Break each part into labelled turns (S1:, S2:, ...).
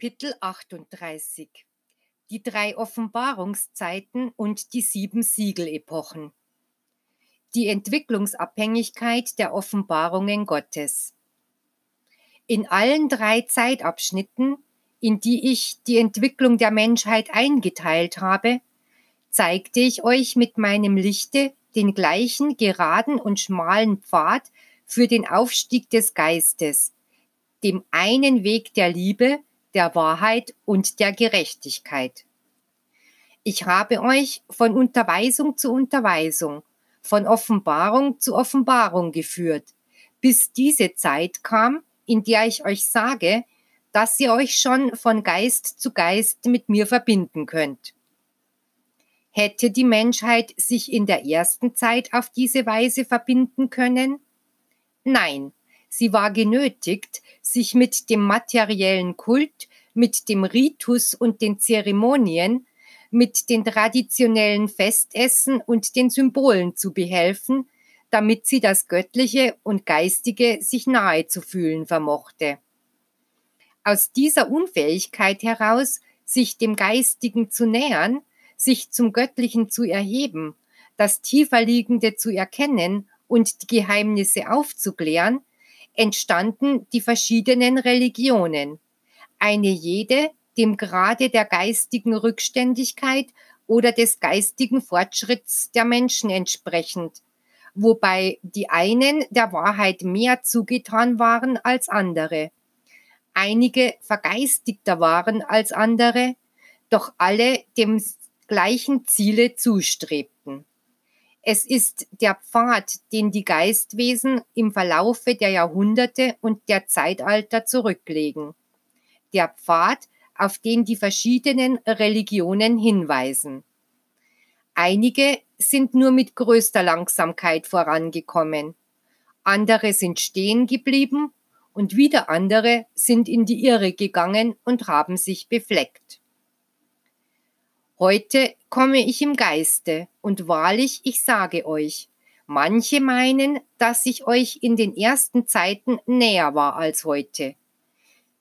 S1: Kapitel 38 Die drei Offenbarungszeiten und die sieben Siegelepochen Die Entwicklungsabhängigkeit der Offenbarungen Gottes. In allen drei Zeitabschnitten, in die ich die Entwicklung der Menschheit eingeteilt habe, zeigte ich euch mit meinem Lichte den gleichen geraden und schmalen Pfad für den Aufstieg des Geistes, dem einen Weg der Liebe, der Wahrheit und der Gerechtigkeit. Ich habe euch von Unterweisung zu Unterweisung, von Offenbarung zu Offenbarung geführt, bis diese Zeit kam, in der ich euch sage, dass ihr euch schon von Geist zu Geist mit mir verbinden könnt. Hätte die Menschheit sich in der ersten Zeit auf diese Weise verbinden können? Nein, Sie war genötigt, sich mit dem materiellen Kult, mit dem Ritus und den Zeremonien, mit den traditionellen Festessen und den Symbolen zu behelfen, damit sie das Göttliche und Geistige sich nahe zu fühlen vermochte. Aus dieser Unfähigkeit heraus, sich dem Geistigen zu nähern, sich zum Göttlichen zu erheben, das Tieferliegende zu erkennen und die Geheimnisse aufzuklären, entstanden die verschiedenen Religionen, eine jede dem Grade der geistigen Rückständigkeit oder des geistigen Fortschritts der Menschen entsprechend, wobei die einen der Wahrheit mehr zugetan waren als andere, einige vergeistigter waren als andere, doch alle dem gleichen Ziele zustrebten. Es ist der Pfad, den die Geistwesen im Verlaufe der Jahrhunderte und der Zeitalter zurücklegen. Der Pfad, auf den die verschiedenen Religionen hinweisen. Einige sind nur mit größter Langsamkeit vorangekommen, andere sind stehen geblieben und wieder andere sind in die Irre gegangen und haben sich befleckt. Heute komme ich im Geiste, und wahrlich, ich sage euch, manche meinen, dass ich euch in den ersten Zeiten näher war als heute.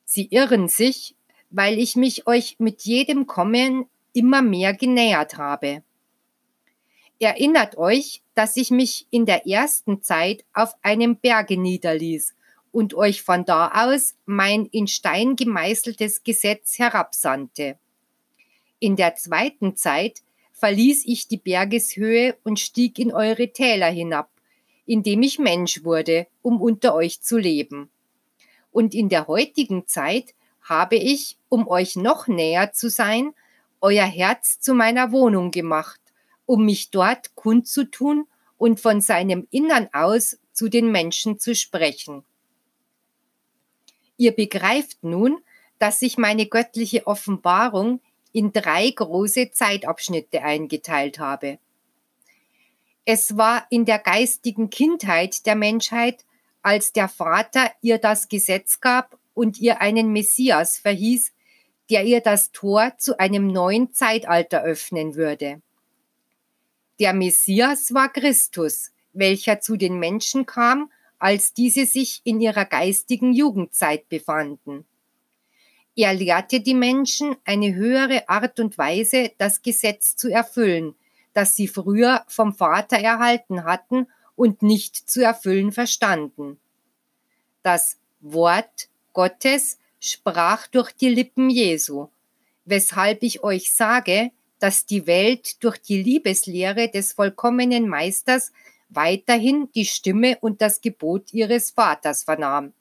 S1: Sie irren sich, weil ich mich euch mit jedem Kommen immer mehr genähert habe. Erinnert euch, dass ich mich in der ersten Zeit auf einem Berge niederließ und euch von da aus mein in Stein gemeißeltes Gesetz herabsandte. In der zweiten Zeit verließ ich die Bergeshöhe und stieg in eure Täler hinab, indem ich Mensch wurde, um unter euch zu leben. Und in der heutigen Zeit habe ich, um euch noch näher zu sein, euer Herz zu meiner Wohnung gemacht, um mich dort kundzutun und von seinem Innern aus zu den Menschen zu sprechen. Ihr begreift nun, dass sich meine göttliche Offenbarung in drei große Zeitabschnitte eingeteilt habe. Es war in der geistigen Kindheit der Menschheit, als der Vater ihr das Gesetz gab und ihr einen Messias verhieß, der ihr das Tor zu einem neuen Zeitalter öffnen würde. Der Messias war Christus, welcher zu den Menschen kam, als diese sich in ihrer geistigen Jugendzeit befanden. Er lehrte die Menschen eine höhere Art und Weise, das Gesetz zu erfüllen, das sie früher vom Vater erhalten hatten und nicht zu erfüllen verstanden. Das Wort Gottes sprach durch die Lippen Jesu, weshalb ich euch sage, dass die Welt durch die Liebeslehre des vollkommenen Meisters weiterhin die Stimme und das Gebot ihres Vaters vernahm.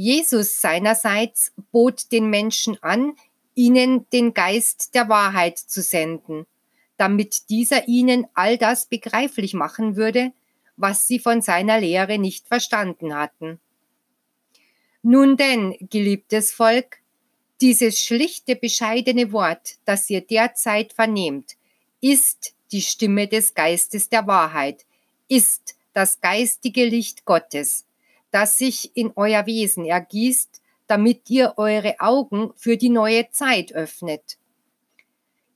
S1: Jesus seinerseits bot den Menschen an, ihnen den Geist der Wahrheit zu senden, damit dieser ihnen all das begreiflich machen würde, was sie von seiner Lehre nicht verstanden hatten. Nun denn, geliebtes Volk, dieses schlichte, bescheidene Wort, das ihr derzeit vernehmt, ist die Stimme des Geistes der Wahrheit, ist das geistige Licht Gottes, das sich in euer Wesen ergießt, damit ihr eure Augen für die neue Zeit öffnet.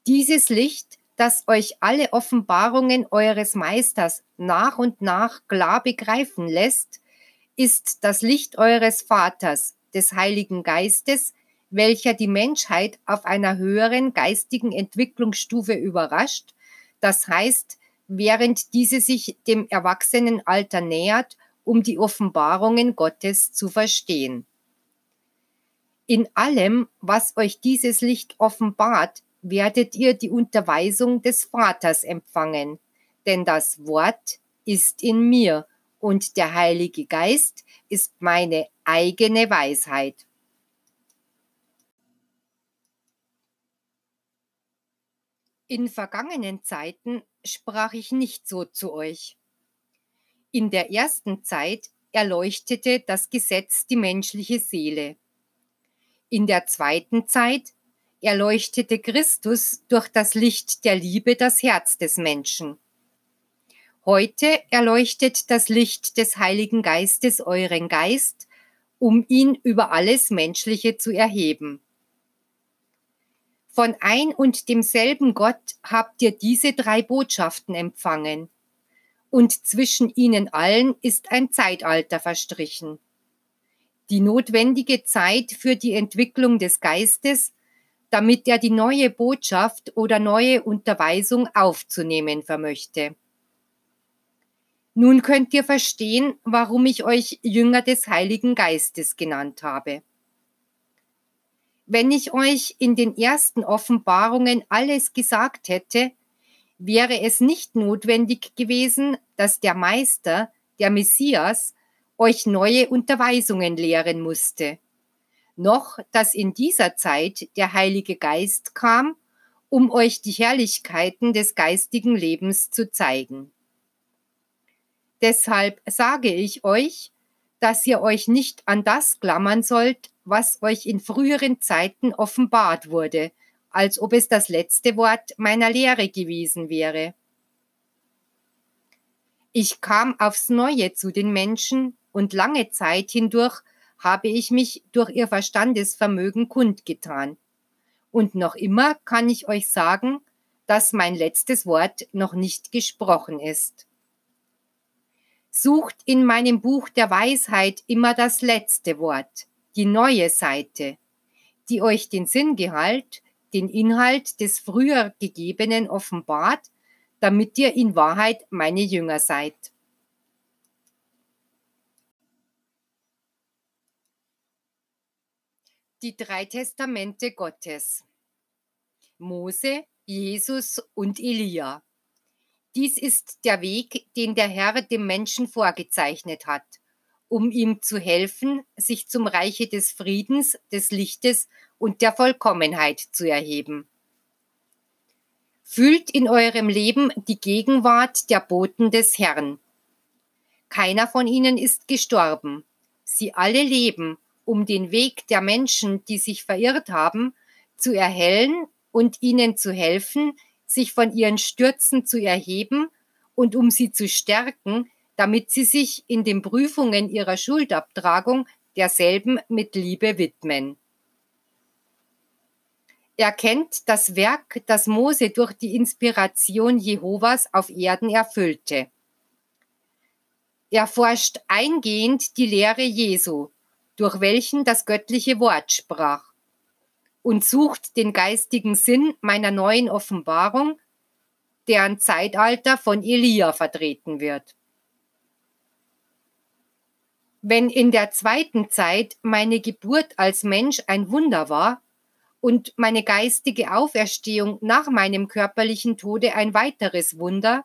S1: Dieses Licht, das euch alle Offenbarungen eures Meisters nach und nach klar begreifen lässt, ist das Licht eures Vaters, des Heiligen Geistes, welcher die Menschheit auf einer höheren geistigen Entwicklungsstufe überrascht, das heißt, während diese sich dem Erwachsenenalter nähert, um die Offenbarungen Gottes zu verstehen. In allem, was euch dieses Licht offenbart, werdet ihr die Unterweisung des Vaters empfangen, denn das Wort ist in mir und der Heilige Geist ist meine eigene Weisheit. In vergangenen Zeiten sprach ich nicht so zu euch. In der ersten Zeit erleuchtete das Gesetz die menschliche Seele. In der zweiten Zeit erleuchtete Christus durch das Licht der Liebe das Herz des Menschen. Heute erleuchtet das Licht des Heiligen Geistes euren Geist, um ihn über alles Menschliche zu erheben. Von ein und demselben Gott habt ihr diese drei Botschaften empfangen. Und zwischen ihnen allen ist ein Zeitalter verstrichen. Die notwendige Zeit für die Entwicklung des Geistes, damit er die neue Botschaft oder neue Unterweisung aufzunehmen vermöchte. Nun könnt ihr verstehen, warum ich euch Jünger des Heiligen Geistes genannt habe. Wenn ich euch in den ersten Offenbarungen alles gesagt hätte, wäre es nicht notwendig gewesen, dass der Meister, der Messias, euch neue Unterweisungen lehren musste. Noch, dass in dieser Zeit der Heilige Geist kam, um euch die Herrlichkeiten des geistigen Lebens zu zeigen. Deshalb sage ich euch, dass ihr euch nicht an das klammern sollt, was euch in früheren Zeiten offenbart wurde, als ob es das letzte Wort meiner Lehre gewesen wäre. Ich kam aufs Neue zu den Menschen und lange Zeit hindurch habe ich mich durch ihr Verstandesvermögen kundgetan. Und noch immer kann ich euch sagen, dass mein letztes Wort noch nicht gesprochen ist sucht in meinem Buch der Weisheit immer das letzte Wort, die neue Seite, die euch den Sinngehalt, den Inhalt des früher gegebenen offenbart, damit ihr in Wahrheit meine Jünger seid. Die drei Testamente Gottes. Mose, Jesus und Elia. Dies ist der Weg, den der Herr dem Menschen vorgezeichnet hat, um ihm zu helfen, sich zum Reiche des Friedens, des Lichtes und der Vollkommenheit zu erheben. Fühlt in eurem Leben die Gegenwart der Boten des Herrn. Keiner von ihnen ist gestorben. Sie alle leben, um den Weg der Menschen, die sich verirrt haben, zu erhellen und ihnen zu helfen, sich von ihren Stürzen zu erheben und um sie zu stärken, damit sie sich in den Prüfungen ihrer Schuldabtragung derselben mit Liebe widmen. Er kennt das Werk, das Mose durch die Inspiration Jehovas auf Erden erfüllte. Er forscht eingehend die Lehre Jesu, durch welchen das göttliche Wort sprach und sucht den geistigen Sinn meiner neuen Offenbarung, deren Zeitalter von Elia vertreten wird. Wenn in der zweiten Zeit meine Geburt als Mensch ein Wunder war und meine geistige Auferstehung nach meinem körperlichen Tode ein weiteres Wunder,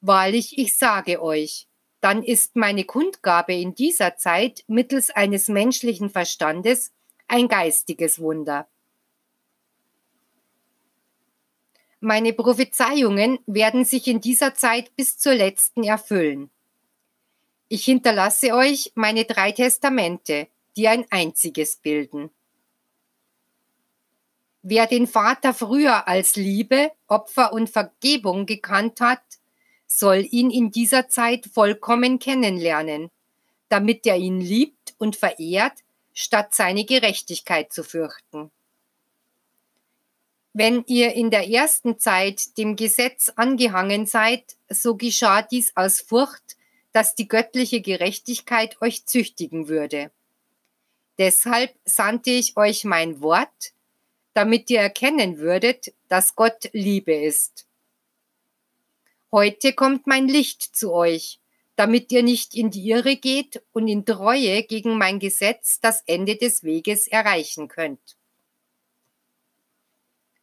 S1: wahrlich ich sage euch, dann ist meine Kundgabe in dieser Zeit mittels eines menschlichen Verstandes ein geistiges Wunder. Meine Prophezeiungen werden sich in dieser Zeit bis zur letzten erfüllen. Ich hinterlasse euch meine drei Testamente, die ein einziges bilden. Wer den Vater früher als Liebe, Opfer und Vergebung gekannt hat, soll ihn in dieser Zeit vollkommen kennenlernen, damit er ihn liebt und verehrt, statt seine Gerechtigkeit zu fürchten. Wenn ihr in der ersten Zeit dem Gesetz angehangen seid, so geschah dies aus Furcht, dass die göttliche Gerechtigkeit euch züchtigen würde. Deshalb sandte ich euch mein Wort, damit ihr erkennen würdet, dass Gott Liebe ist. Heute kommt mein Licht zu euch, damit ihr nicht in die Irre geht und in Treue gegen mein Gesetz das Ende des Weges erreichen könnt.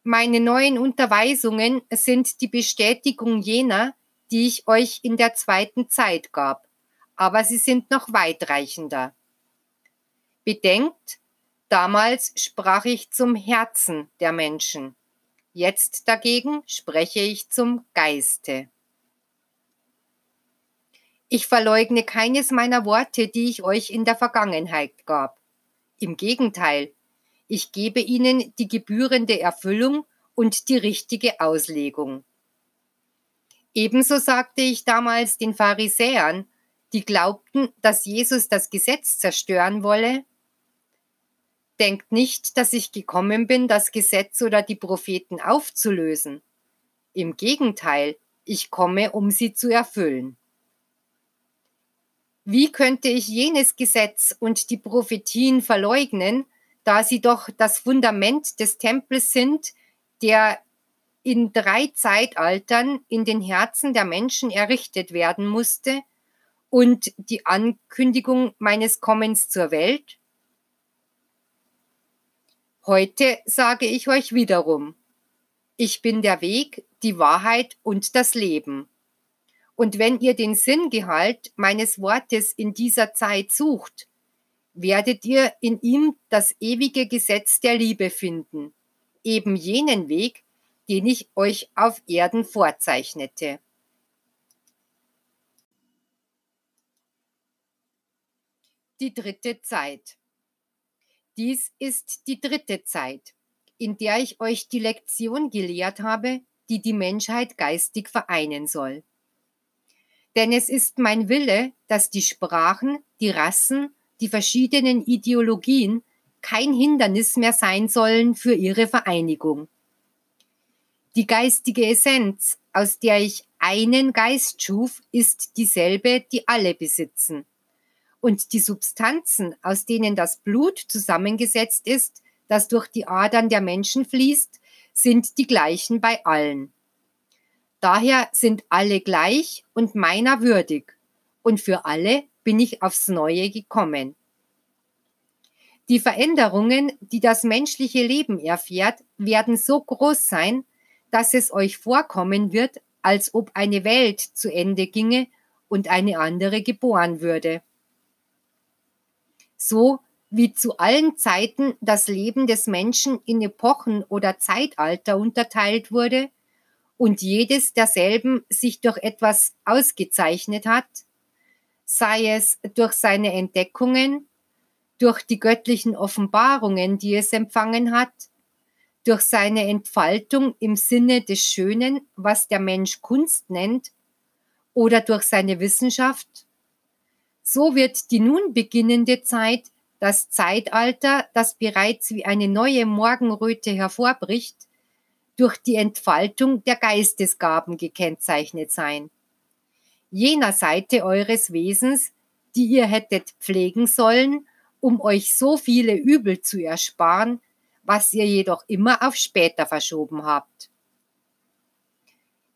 S1: Meine neuen Unterweisungen sind die Bestätigung jener, die ich euch in der zweiten Zeit gab, aber sie sind noch weitreichender. Bedenkt, damals sprach ich zum Herzen der Menschen, jetzt dagegen spreche ich zum Geiste. Ich verleugne keines meiner Worte, die ich euch in der Vergangenheit gab. Im Gegenteil, ich gebe ihnen die gebührende Erfüllung und die richtige Auslegung. Ebenso sagte ich damals den Pharisäern, die glaubten, dass Jesus das Gesetz zerstören wolle, denkt nicht, dass ich gekommen bin, das Gesetz oder die Propheten aufzulösen. Im Gegenteil, ich komme, um sie zu erfüllen. Wie könnte ich jenes Gesetz und die Prophetien verleugnen, da sie doch das Fundament des Tempels sind, der in drei Zeitaltern in den Herzen der Menschen errichtet werden musste und die Ankündigung meines Kommens zur Welt? Heute sage ich euch wiederum, ich bin der Weg, die Wahrheit und das Leben. Und wenn ihr den Sinngehalt meines Wortes in dieser Zeit sucht, werdet ihr in ihm das ewige Gesetz der Liebe finden, eben jenen Weg, den ich euch auf Erden vorzeichnete. Die dritte Zeit. Dies ist die dritte Zeit, in der ich euch die Lektion gelehrt habe, die die Menschheit geistig vereinen soll. Denn es ist mein Wille, dass die Sprachen, die Rassen, die verschiedenen Ideologien kein Hindernis mehr sein sollen für ihre Vereinigung. Die geistige Essenz, aus der ich einen Geist schuf, ist dieselbe, die alle besitzen. Und die Substanzen, aus denen das Blut zusammengesetzt ist, das durch die Adern der Menschen fließt, sind die gleichen bei allen. Daher sind alle gleich und meiner würdig, und für alle bin ich aufs Neue gekommen. Die Veränderungen, die das menschliche Leben erfährt, werden so groß sein, dass es euch vorkommen wird, als ob eine Welt zu Ende ginge und eine andere geboren würde. So wie zu allen Zeiten das Leben des Menschen in Epochen oder Zeitalter unterteilt wurde und jedes derselben sich durch etwas ausgezeichnet hat, sei es durch seine Entdeckungen, durch die göttlichen Offenbarungen, die es empfangen hat, durch seine Entfaltung im Sinne des Schönen, was der Mensch Kunst nennt, oder durch seine Wissenschaft, so wird die nun beginnende Zeit das Zeitalter, das bereits wie eine neue Morgenröte hervorbricht, durch die Entfaltung der Geistesgaben gekennzeichnet sein. Jener Seite eures Wesens, die ihr hättet pflegen sollen, um euch so viele Übel zu ersparen, was ihr jedoch immer auf später verschoben habt.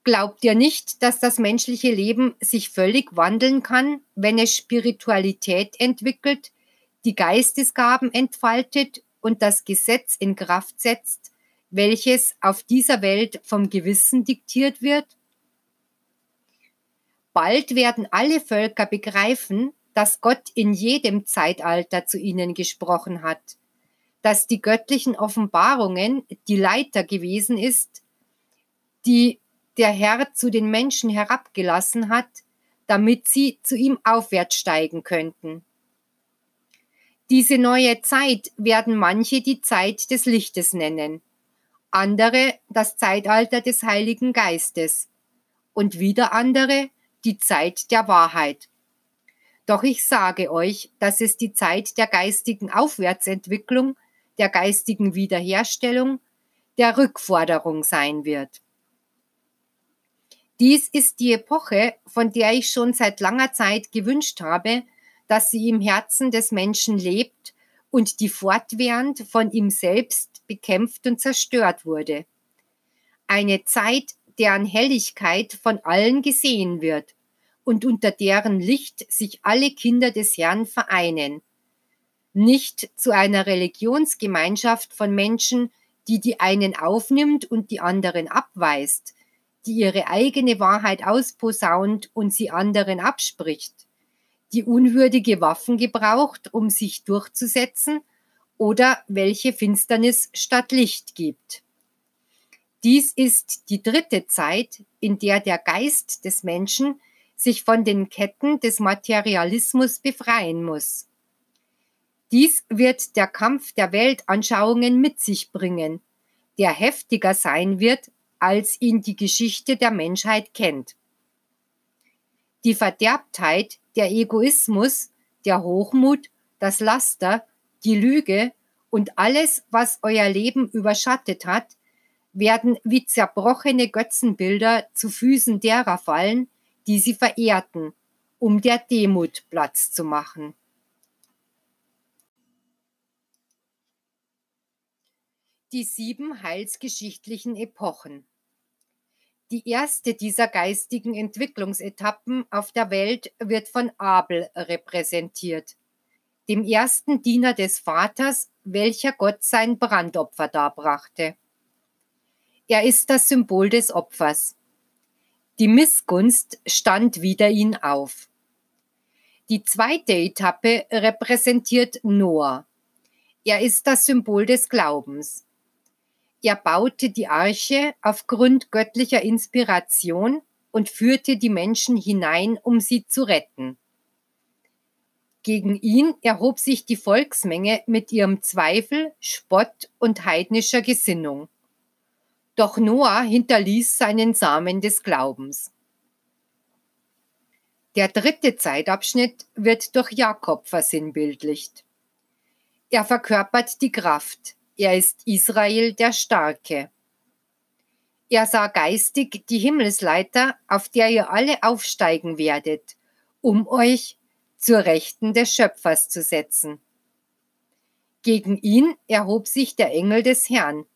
S1: Glaubt ihr nicht, dass das menschliche Leben sich völlig wandeln kann, wenn es Spiritualität entwickelt, die Geistesgaben entfaltet und das Gesetz in Kraft setzt, welches auf dieser Welt vom Gewissen diktiert wird? Bald werden alle Völker begreifen, dass Gott in jedem Zeitalter zu ihnen gesprochen hat, dass die göttlichen Offenbarungen die Leiter gewesen ist, die der Herr zu den Menschen herabgelassen hat, damit sie zu ihm aufwärts steigen könnten. Diese neue Zeit werden manche die Zeit des Lichtes nennen, andere das Zeitalter des Heiligen Geistes und wieder andere die Zeit der Wahrheit. Doch ich sage euch, dass es die Zeit der geistigen Aufwärtsentwicklung, der geistigen Wiederherstellung, der Rückforderung sein wird. Dies ist die Epoche, von der ich schon seit langer Zeit gewünscht habe, dass sie im Herzen des Menschen lebt und die fortwährend von ihm selbst bekämpft und zerstört wurde. Eine Zeit, deren Helligkeit von allen gesehen wird und unter deren Licht sich alle Kinder des Herrn vereinen. Nicht zu einer Religionsgemeinschaft von Menschen, die die einen aufnimmt und die anderen abweist, die ihre eigene Wahrheit ausposaunt und sie anderen abspricht, die unwürdige Waffen gebraucht, um sich durchzusetzen, oder welche Finsternis statt Licht gibt. Dies ist die dritte Zeit, in der der Geist des Menschen sich von den Ketten des Materialismus befreien muss. Dies wird der Kampf der Weltanschauungen mit sich bringen, der heftiger sein wird, als ihn die Geschichte der Menschheit kennt. Die Verderbtheit, der Egoismus, der Hochmut, das Laster, die Lüge und alles, was euer Leben überschattet hat, werden wie zerbrochene Götzenbilder zu Füßen derer fallen, die sie verehrten, um der Demut Platz zu machen. Die sieben heilsgeschichtlichen Epochen. Die erste dieser geistigen Entwicklungsetappen auf der Welt wird von Abel repräsentiert, dem ersten Diener des Vaters, welcher Gott sein Brandopfer darbrachte. Er ist das Symbol des Opfers. Die Missgunst stand wider ihn auf. Die zweite Etappe repräsentiert Noah. Er ist das Symbol des Glaubens. Er baute die Arche aufgrund göttlicher Inspiration und führte die Menschen hinein, um sie zu retten. Gegen ihn erhob sich die Volksmenge mit ihrem Zweifel, Spott und heidnischer Gesinnung. Doch Noah hinterließ seinen Samen des Glaubens. Der dritte Zeitabschnitt wird durch Jakob versinnbildlicht. Er verkörpert die Kraft. Er ist Israel der Starke. Er sah geistig die Himmelsleiter, auf der ihr alle aufsteigen werdet, um euch zur Rechten des Schöpfers zu setzen. Gegen ihn erhob sich der Engel des Herrn,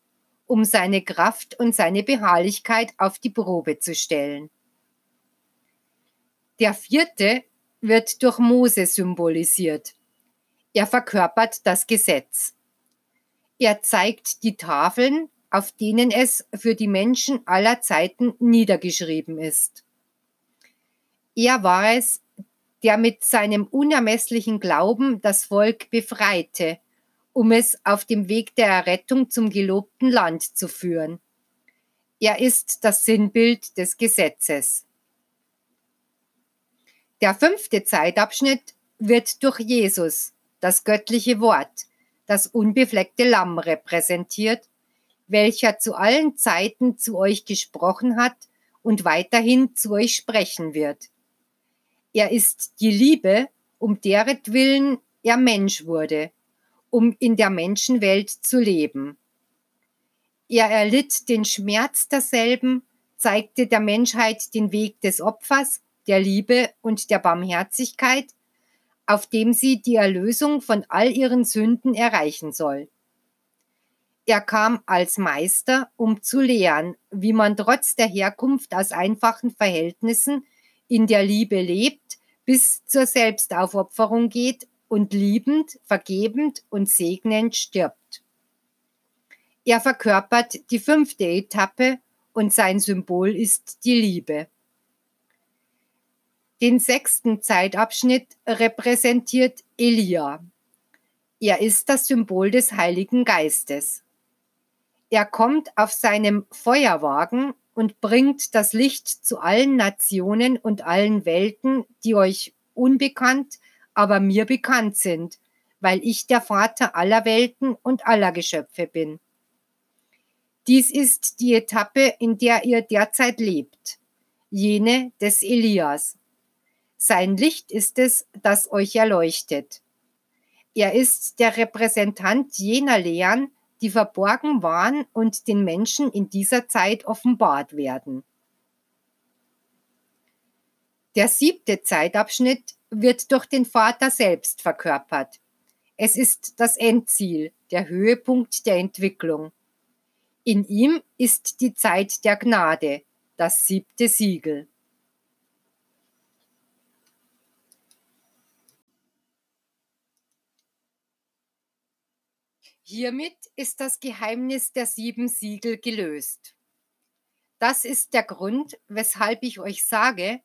S1: um seine Kraft und seine Beharrlichkeit auf die Probe zu stellen. Der vierte wird durch Mose symbolisiert. Er verkörpert das Gesetz. Er zeigt die Tafeln, auf denen es für die Menschen aller Zeiten niedergeschrieben ist. Er war es, der mit seinem unermesslichen Glauben das Volk befreite um es auf dem Weg der Errettung zum gelobten Land zu führen. Er ist das Sinnbild des Gesetzes. Der fünfte Zeitabschnitt wird durch Jesus, das göttliche Wort, das unbefleckte Lamm repräsentiert, welcher zu allen Zeiten zu euch gesprochen hat und weiterhin zu euch sprechen wird. Er ist die Liebe, um deretwillen er Mensch wurde um in der Menschenwelt zu leben. Er erlitt den Schmerz derselben, zeigte der Menschheit den Weg des Opfers, der Liebe und der Barmherzigkeit, auf dem sie die Erlösung von all ihren Sünden erreichen soll. Er kam als Meister, um zu lehren, wie man trotz der Herkunft aus einfachen Verhältnissen in der Liebe lebt, bis zur Selbstaufopferung geht und liebend, vergebend und segnend stirbt. Er verkörpert die fünfte Etappe und sein Symbol ist die Liebe. Den sechsten Zeitabschnitt repräsentiert Elia. Er ist das Symbol des Heiligen Geistes. Er kommt auf seinem Feuerwagen und bringt das Licht zu allen Nationen und allen Welten, die euch unbekannt, aber mir bekannt sind, weil ich der Vater aller Welten und aller Geschöpfe bin. Dies ist die Etappe, in der ihr derzeit lebt, jene des Elias. Sein Licht ist es, das euch erleuchtet. Er ist der Repräsentant jener Lehren, die verborgen waren und den Menschen in dieser Zeit offenbart werden. Der siebte Zeitabschnitt wird durch den Vater selbst verkörpert. Es ist das Endziel, der Höhepunkt der Entwicklung. In ihm ist die Zeit der Gnade, das siebte Siegel. Hiermit ist das Geheimnis der sieben Siegel gelöst. Das ist der Grund, weshalb ich euch sage,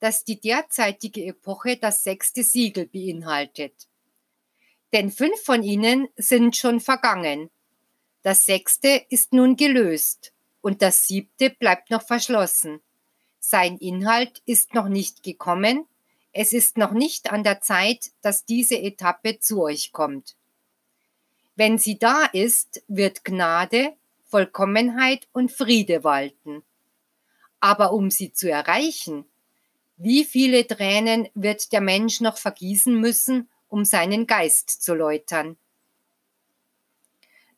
S1: dass die derzeitige Epoche das sechste Siegel beinhaltet. Denn fünf von ihnen sind schon vergangen. Das sechste ist nun gelöst und das siebte bleibt noch verschlossen. Sein Inhalt ist noch nicht gekommen, es ist noch nicht an der Zeit, dass diese Etappe zu euch kommt. Wenn sie da ist, wird Gnade, Vollkommenheit und Friede walten. Aber um sie zu erreichen, wie viele Tränen wird der Mensch noch vergießen müssen, um seinen Geist zu läutern?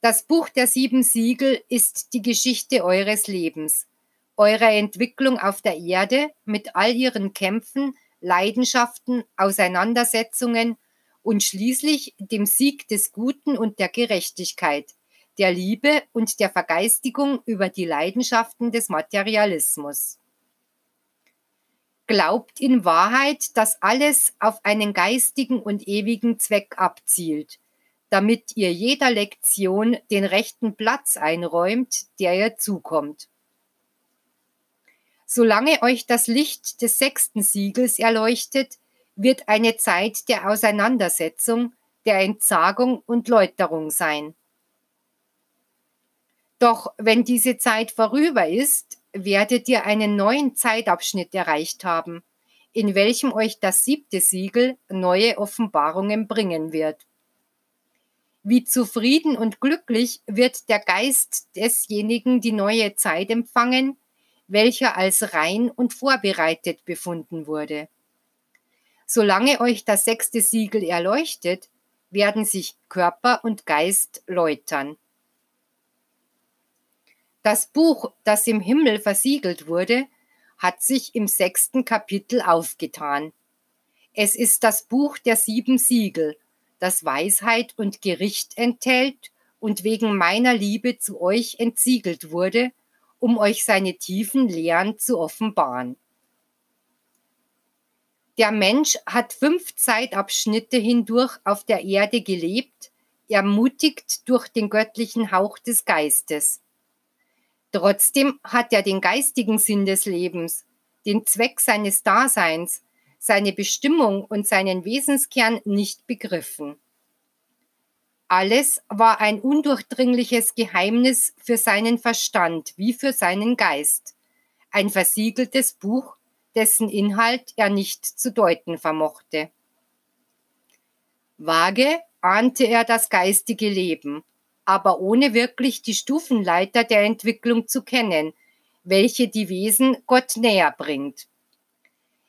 S1: Das Buch der sieben Siegel ist die Geschichte eures Lebens, eurer Entwicklung auf der Erde mit all ihren Kämpfen, Leidenschaften, Auseinandersetzungen und schließlich dem Sieg des Guten und der Gerechtigkeit, der Liebe und der Vergeistigung über die Leidenschaften des Materialismus. Glaubt in Wahrheit, dass alles auf einen geistigen und ewigen Zweck abzielt, damit ihr jeder Lektion den rechten Platz einräumt, der ihr zukommt. Solange euch das Licht des sechsten Siegels erleuchtet, wird eine Zeit der Auseinandersetzung, der Entsagung und Läuterung sein. Doch wenn diese Zeit vorüber ist, werdet ihr einen neuen Zeitabschnitt erreicht haben, in welchem euch das siebte Siegel neue Offenbarungen bringen wird. Wie zufrieden und glücklich wird der Geist desjenigen die neue Zeit empfangen, welcher als rein und vorbereitet befunden wurde. Solange euch das sechste Siegel erleuchtet, werden sich Körper und Geist läutern. Das Buch, das im Himmel versiegelt wurde, hat sich im sechsten Kapitel aufgetan. Es ist das Buch der sieben Siegel, das Weisheit und Gericht enthält und wegen meiner Liebe zu euch entsiegelt wurde, um euch seine tiefen Lehren zu offenbaren. Der Mensch hat fünf Zeitabschnitte hindurch auf der Erde gelebt, ermutigt durch den göttlichen Hauch des Geistes. Trotzdem hat er den geistigen Sinn des Lebens, den Zweck seines Daseins, seine Bestimmung und seinen Wesenskern nicht begriffen. Alles war ein undurchdringliches Geheimnis für seinen Verstand wie für seinen Geist, ein versiegeltes Buch, dessen Inhalt er nicht zu deuten vermochte. Vage ahnte er das geistige Leben, aber ohne wirklich die Stufenleiter der Entwicklung zu kennen, welche die Wesen Gott näher bringt.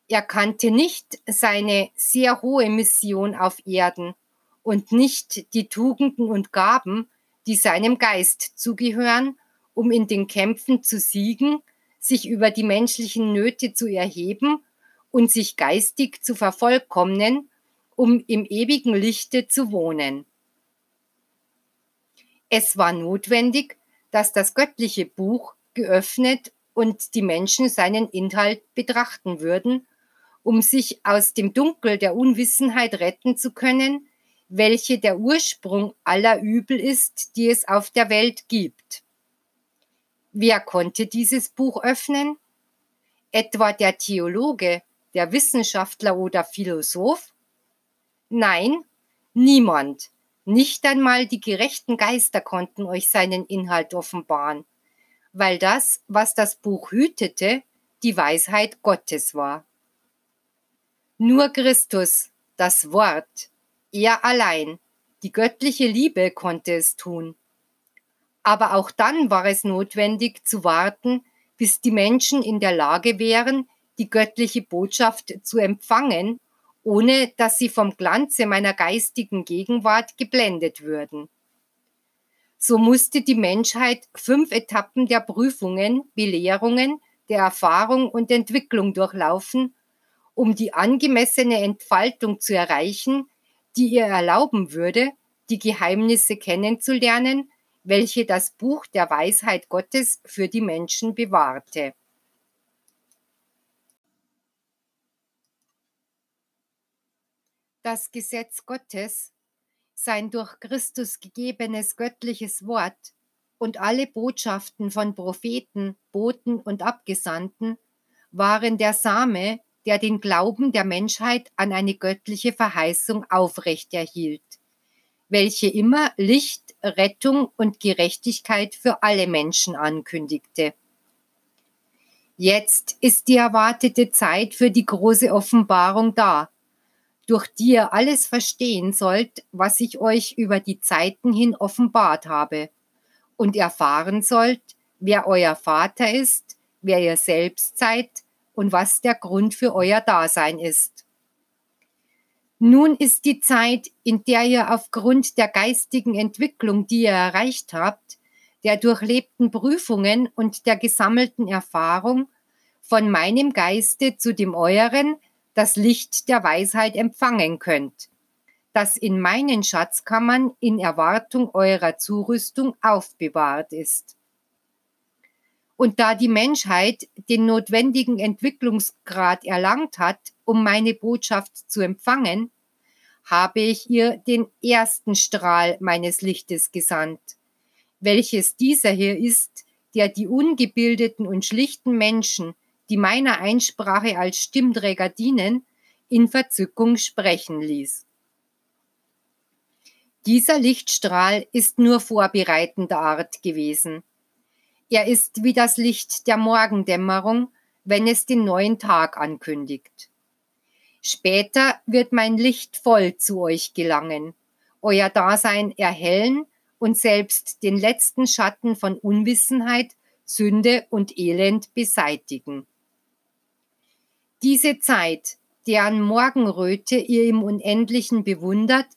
S1: Er kannte nicht seine sehr hohe Mission auf Erden und nicht die Tugenden und Gaben, die seinem Geist zugehören, um in den Kämpfen zu siegen sich über die menschlichen Nöte zu erheben und sich geistig zu vervollkommnen, um im ewigen Lichte zu wohnen. Es war notwendig, dass das göttliche Buch geöffnet und die Menschen seinen Inhalt betrachten würden, um sich aus dem Dunkel der Unwissenheit retten zu können, welche der Ursprung aller Übel ist, die es auf der Welt gibt. Wer konnte dieses Buch öffnen? Etwa der Theologe, der Wissenschaftler oder Philosoph? Nein, niemand. Nicht einmal die gerechten Geister konnten euch seinen Inhalt offenbaren, weil das, was das Buch hütete, die Weisheit Gottes war. Nur Christus, das Wort, er allein, die göttliche Liebe konnte es tun. Aber auch dann war es notwendig zu warten, bis die Menschen in der Lage wären, die göttliche Botschaft zu empfangen, ohne dass sie vom Glanze meiner geistigen Gegenwart geblendet würden. So musste die Menschheit fünf Etappen der Prüfungen, Belehrungen, der Erfahrung und Entwicklung durchlaufen, um die angemessene Entfaltung zu erreichen, die ihr erlauben würde, die Geheimnisse kennenzulernen, welche das Buch der Weisheit Gottes für die Menschen bewahrte. Das Gesetz Gottes, sein durch Christus gegebenes göttliches Wort und alle Botschaften von Propheten, Boten und Abgesandten waren der Same, der den Glauben der Menschheit an eine göttliche Verheißung aufrechterhielt, welche immer Licht, Rettung und Gerechtigkeit für alle Menschen ankündigte. Jetzt ist die erwartete Zeit für die große Offenbarung da, durch die ihr alles verstehen sollt, was ich euch über die Zeiten hin offenbart habe, und erfahren sollt, wer euer Vater ist, wer ihr selbst seid und was der Grund für euer Dasein ist. Nun ist die Zeit, in der ihr aufgrund der geistigen Entwicklung, die ihr erreicht habt, der durchlebten Prüfungen und der gesammelten Erfahrung, von meinem Geiste zu dem euren das Licht der Weisheit empfangen könnt, das in meinen Schatzkammern in Erwartung eurer Zurüstung aufbewahrt ist. Und da die Menschheit den notwendigen Entwicklungsgrad erlangt hat, um meine Botschaft zu empfangen, habe ich ihr den ersten Strahl meines Lichtes gesandt, welches dieser hier ist, der die ungebildeten und schlichten Menschen, die meiner Einsprache als Stimmträger dienen, in Verzückung sprechen ließ. Dieser Lichtstrahl ist nur vorbereitender Art gewesen. Er ist wie das Licht der Morgendämmerung, wenn es den neuen Tag ankündigt. Später wird mein Licht voll zu euch gelangen, euer Dasein erhellen und selbst den letzten Schatten von Unwissenheit, Sünde und Elend beseitigen. Diese Zeit, deren Morgenröte ihr im Unendlichen bewundert,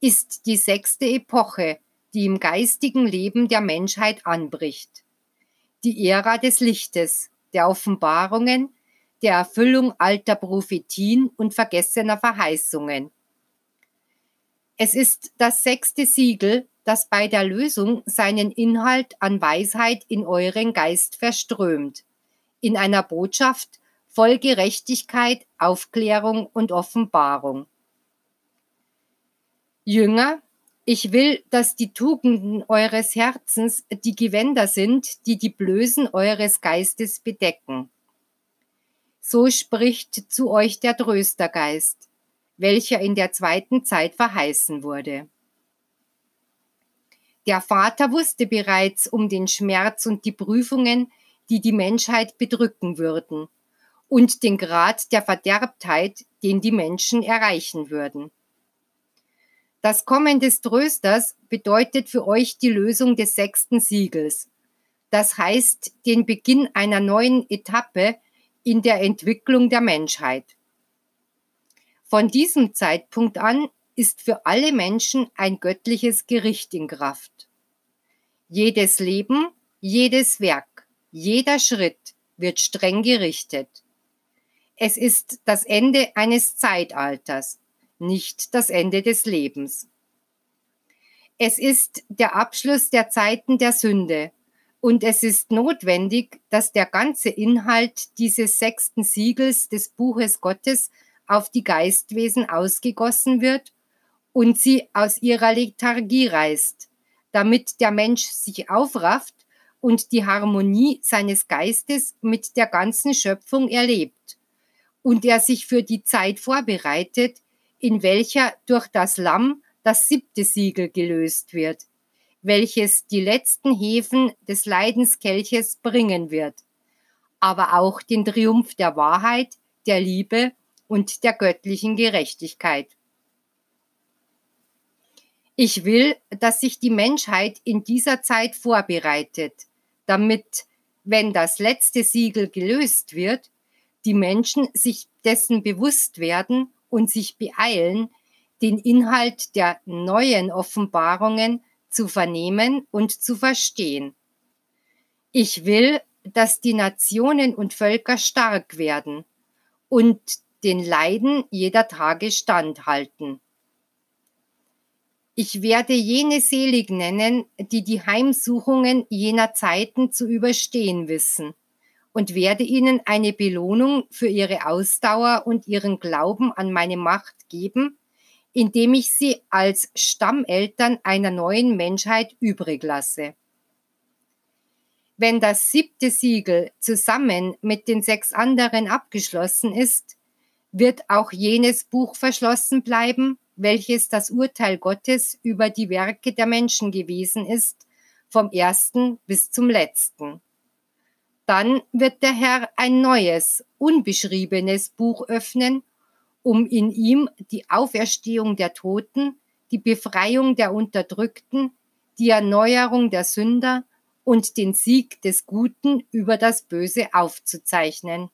S1: ist die sechste Epoche, die im geistigen Leben der Menschheit anbricht die Ära des Lichtes, der Offenbarungen, der Erfüllung alter Prophetien und vergessener Verheißungen. Es ist das sechste Siegel, das bei der Lösung seinen Inhalt an Weisheit in euren Geist verströmt, in einer Botschaft voll Gerechtigkeit, Aufklärung und Offenbarung. Jünger, ich will, dass die Tugenden eures Herzens die Gewänder sind, die die Blößen eures Geistes bedecken. So spricht zu euch der Tröstergeist, welcher in der zweiten Zeit verheißen wurde. Der Vater wusste bereits um den Schmerz und die Prüfungen, die die Menschheit bedrücken würden, und den Grad der Verderbtheit, den die Menschen erreichen würden. Das Kommen des Trösters bedeutet für euch die Lösung des sechsten Siegels. Das heißt den Beginn einer neuen Etappe in der Entwicklung der Menschheit. Von diesem Zeitpunkt an ist für alle Menschen ein göttliches Gericht in Kraft. Jedes Leben, jedes Werk, jeder Schritt wird streng gerichtet. Es ist das Ende eines Zeitalters, nicht das Ende des Lebens. Es ist der Abschluss der Zeiten der Sünde und es ist notwendig, dass der ganze Inhalt dieses sechsten Siegels des Buches Gottes auf die Geistwesen ausgegossen wird und sie aus ihrer Lethargie reißt, damit der Mensch sich aufrafft und die Harmonie seines Geistes mit der ganzen Schöpfung erlebt und er sich für die Zeit vorbereitet, in welcher durch das Lamm das siebte Siegel gelöst wird, welches die letzten Hefen des Leidenskelches bringen wird, aber auch den Triumph der Wahrheit, der Liebe und der göttlichen Gerechtigkeit. Ich will, dass sich die Menschheit in dieser Zeit vorbereitet, damit, wenn das letzte Siegel gelöst wird, die Menschen sich dessen bewusst werden und sich beeilen, den Inhalt der neuen Offenbarungen zu vernehmen und zu verstehen. Ich will, dass die Nationen und Völker stark werden und den Leiden jeder Tage standhalten. Ich werde jene selig nennen, die die Heimsuchungen jener Zeiten zu überstehen wissen und werde ihnen eine Belohnung für ihre Ausdauer und ihren Glauben an meine Macht geben, indem ich sie als Stammeltern einer neuen Menschheit übrig lasse. Wenn das siebte Siegel zusammen mit den sechs anderen abgeschlossen ist, wird auch jenes Buch verschlossen bleiben, welches das Urteil Gottes über die Werke der Menschen gewesen ist, vom ersten bis zum letzten. Dann wird der Herr ein neues, unbeschriebenes Buch öffnen, um in ihm die Auferstehung der Toten, die Befreiung der Unterdrückten, die Erneuerung der Sünder und den Sieg des Guten über das Böse aufzuzeichnen.